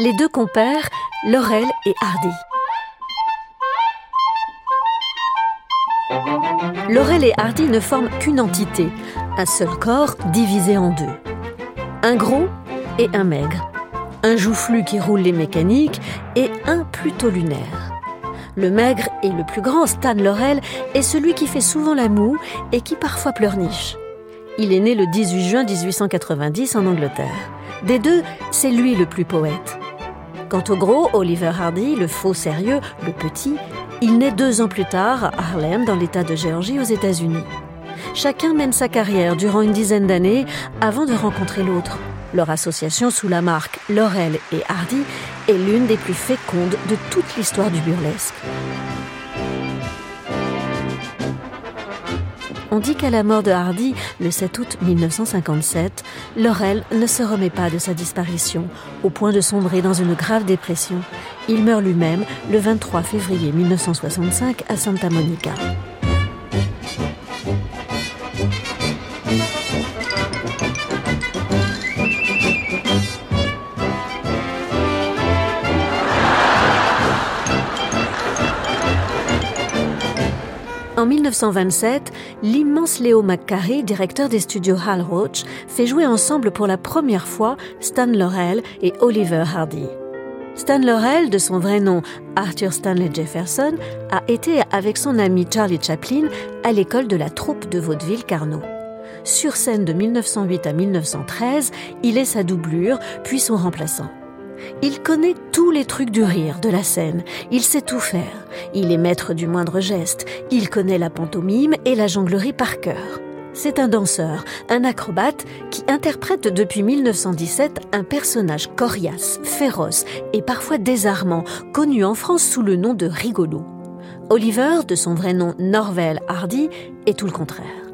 les deux compères, Laurel et Hardy. Laurel et Hardy ne forment qu'une entité, un seul corps divisé en deux. Un gros et un maigre. Un joufflu qui roule les mécaniques et un plutôt lunaire. Le maigre et le plus grand, Stan Laurel, est celui qui fait souvent la moue et qui parfois pleurniche. Il est né le 18 juin 1890 en Angleterre. Des deux, c'est lui le plus poète. Quant au gros, Oliver Hardy, le faux sérieux, le petit, il naît deux ans plus tard à Harlem, dans l'État de Géorgie, aux États-Unis. Chacun mène sa carrière durant une dizaine d'années avant de rencontrer l'autre. Leur association sous la marque Laurel et Hardy est l'une des plus fécondes de toute l'histoire du burlesque. On dit qu'à la mort de Hardy, le 7 août 1957, Laurel ne se remet pas de sa disparition, au point de sombrer dans une grave dépression. Il meurt lui-même le 23 février 1965 à Santa Monica. En 1927, l'immense Léo McCarry, directeur des studios Hal Roach, fait jouer ensemble pour la première fois Stan Laurel et Oliver Hardy. Stan Laurel, de son vrai nom Arthur Stanley Jefferson, a été avec son ami Charlie Chaplin à l'école de la troupe de vaudeville Carnot. Sur scène de 1908 à 1913, il est sa doublure, puis son remplaçant. Il connaît tous les trucs du rire, de la scène. Il sait tout faire. Il est maître du moindre geste. Il connaît la pantomime et la jonglerie par cœur. C'est un danseur, un acrobate qui interprète depuis 1917 un personnage coriace, féroce et parfois désarmant, connu en France sous le nom de Rigolo. Oliver, de son vrai nom Norvel Hardy, est tout le contraire.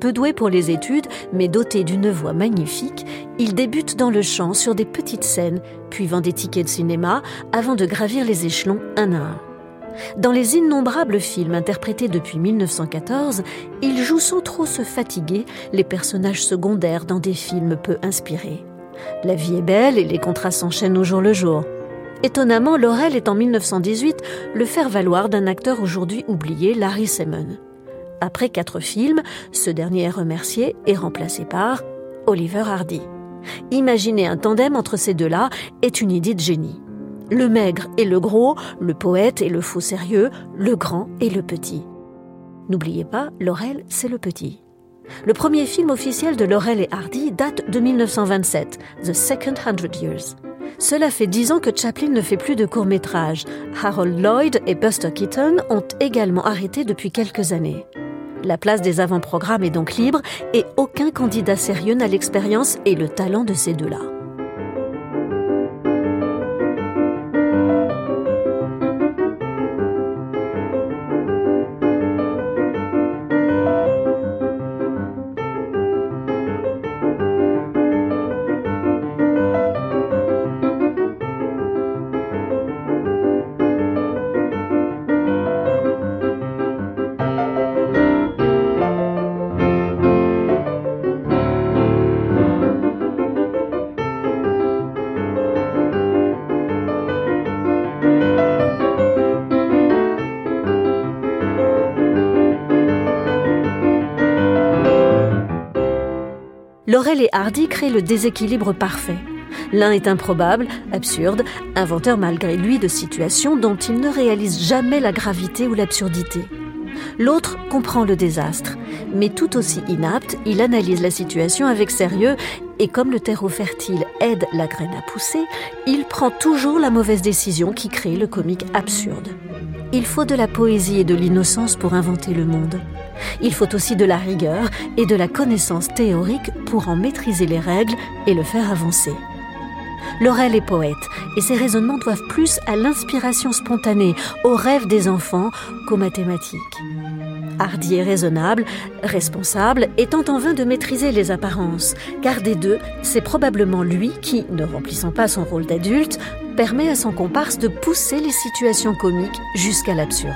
Peu doué pour les études, mais doté d'une voix magnifique, il débute dans le chant sur des petites scènes, puis vend des tickets de cinéma avant de gravir les échelons un à un. Dans les innombrables films interprétés depuis 1914, il joue sans trop se fatiguer les personnages secondaires dans des films peu inspirés. La vie est belle et les contrats s'enchaînent au jour le jour. Étonnamment, Laurel est en 1918 le faire-valoir d'un acteur aujourd'hui oublié, Larry Simon. Après quatre films, ce dernier est remercié et remplacé par Oliver Hardy. Imaginer un tandem entre ces deux-là est une idée de génie. Le maigre et le gros, le poète et le faux sérieux, le grand et le petit. N'oubliez pas, Laurel, c'est le petit. Le premier film officiel de Laurel et Hardy date de 1927, The Second Hundred Years. Cela fait dix ans que Chaplin ne fait plus de courts-métrages. Harold Lloyd et Buster Keaton ont également arrêté depuis quelques années. La place des avant-programmes est donc libre et aucun candidat sérieux n'a l'expérience et le talent de ces deux-là. Et Hardy créent le déséquilibre parfait. L'un est improbable, absurde, inventeur malgré lui de situations dont il ne réalise jamais la gravité ou l'absurdité. L'autre comprend le désastre, mais tout aussi inapte, il analyse la situation avec sérieux et comme le terreau fertile aide la graine à pousser, il prend toujours la mauvaise décision qui crée le comique absurde. Il faut de la poésie et de l'innocence pour inventer le monde. Il faut aussi de la rigueur et de la connaissance théorique pour en maîtriser les règles et le faire avancer. Laurel est poète et ses raisonnements doivent plus à l'inspiration spontanée, aux rêves des enfants qu'aux mathématiques. Hardy est raisonnable, responsable et en vain de maîtriser les apparences, car des deux, c'est probablement lui qui, ne remplissant pas son rôle d'adulte, permet à son comparse de pousser les situations comiques jusqu'à l'absurde.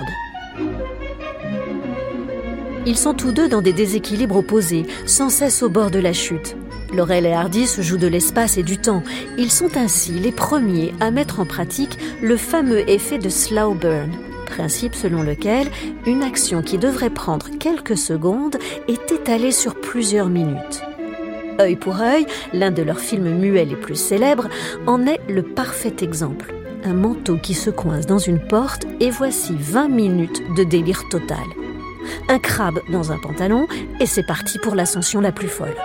Ils sont tous deux dans des déséquilibres opposés, sans cesse au bord de la chute. Laurel et Hardy se jouent de l'espace et du temps. Ils sont ainsi les premiers à mettre en pratique le fameux effet de slow burn, principe selon lequel une action qui devrait prendre quelques secondes est étalée sur plusieurs minutes. Œil pour œil, l'un de leurs films muets les plus célèbres, en est le parfait exemple. Un manteau qui se coince dans une porte et voici 20 minutes de délire total. Un crabe dans un pantalon et c'est parti pour l'ascension la plus folle.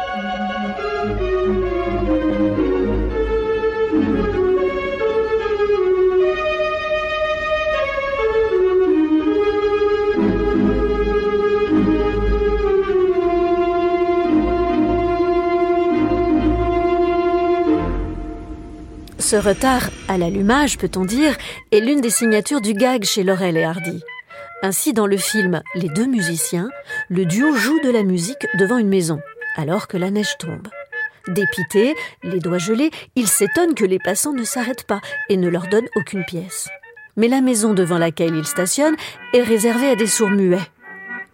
Ce retard à l'allumage, peut-on dire, est l'une des signatures du gag chez Laurel et Hardy. Ainsi, dans le film Les deux musiciens, le duo joue de la musique devant une maison, alors que la neige tombe. Dépités, les doigts gelés, ils s'étonnent que les passants ne s'arrêtent pas et ne leur donnent aucune pièce. Mais la maison devant laquelle ils stationnent est réservée à des sourds muets.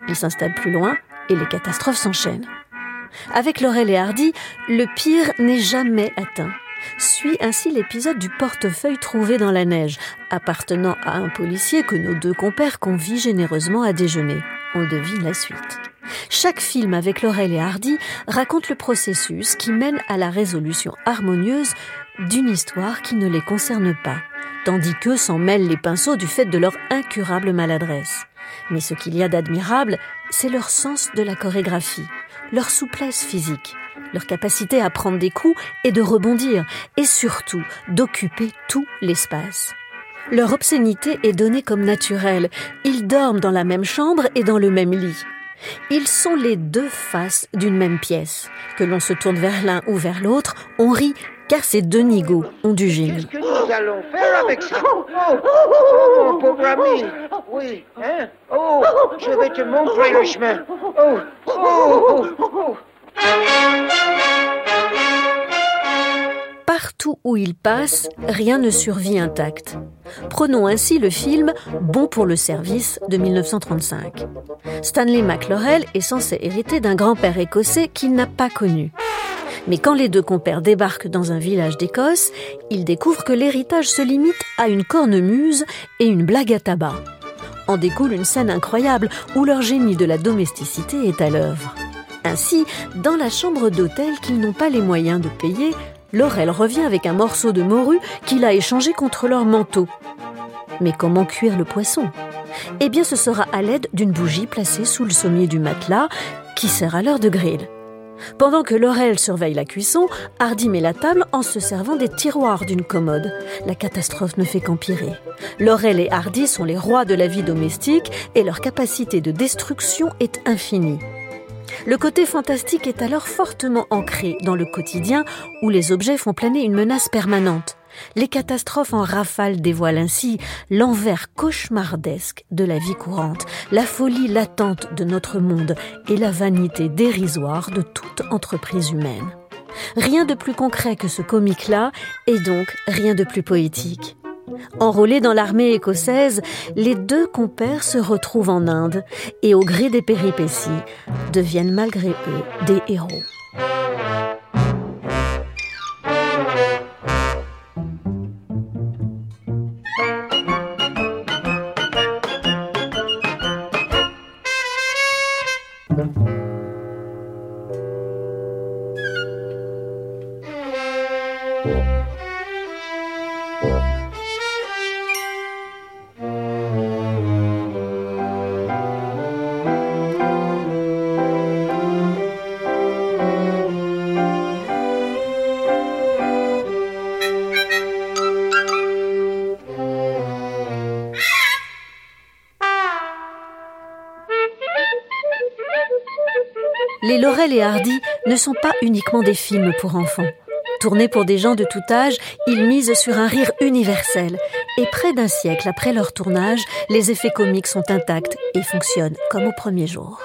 Ils s'installent plus loin et les catastrophes s'enchaînent. Avec Laurel et Hardy, le pire n'est jamais atteint suit ainsi l'épisode du portefeuille trouvé dans la neige, appartenant à un policier que nos deux compères convient généreusement à déjeuner. On devine la suite. Chaque film avec Laurel et Hardy raconte le processus qui mène à la résolution harmonieuse d'une histoire qui ne les concerne pas, tandis qu'eux s'en mêlent les pinceaux du fait de leur incurable maladresse. Mais ce qu'il y a d'admirable, c'est leur sens de la chorégraphie, leur souplesse physique, leur capacité à prendre des coups et de rebondir, et surtout d'occuper tout l'espace. Leur obscénité est donnée comme naturelle. Ils dorment dans la même chambre et dans le même lit. Ils sont les deux faces d'une même pièce. Que l'on se tourne vers l'un ou vers l'autre, on rit car ces deux nigauds ont du génie. Oh, Oui, hein? Oh, je vais te montrer le chemin. Oh, oh, où il passe, rien ne survit intact. Prenons ainsi le film Bon pour le service de 1935. Stanley McLaurel est censé hériter d'un grand-père écossais qu'il n'a pas connu. Mais quand les deux compères débarquent dans un village d'Écosse, ils découvrent que l'héritage se limite à une cornemuse et une blague à tabac. En découle une scène incroyable où leur génie de la domesticité est à l'œuvre. Ainsi, dans la chambre d'hôtel qu'ils n'ont pas les moyens de payer, Laurel revient avec un morceau de morue qu'il a échangé contre leur manteau. Mais comment cuire le poisson? Eh bien, ce sera à l'aide d'une bougie placée sous le sommier du matelas qui sert à l'heure de grill. Pendant que Laurel surveille la cuisson, Hardy met la table en se servant des tiroirs d'une commode. La catastrophe ne fait qu'empirer. Laurel et Hardy sont les rois de la vie domestique et leur capacité de destruction est infinie. Le côté fantastique est alors fortement ancré dans le quotidien où les objets font planer une menace permanente. Les catastrophes en rafale dévoilent ainsi l'envers cauchemardesque de la vie courante, la folie latente de notre monde et la vanité dérisoire de toute entreprise humaine. Rien de plus concret que ce comique-là et donc rien de plus poétique. Enrôlés dans l'armée écossaise, les deux compères se retrouvent en Inde et au gré des péripéties deviennent malgré eux des héros. Les Laurel et Hardy ne sont pas uniquement des films pour enfants. Tournés pour des gens de tout âge, ils misent sur un rire universel. Et près d'un siècle après leur tournage, les effets comiques sont intacts et fonctionnent comme au premier jour.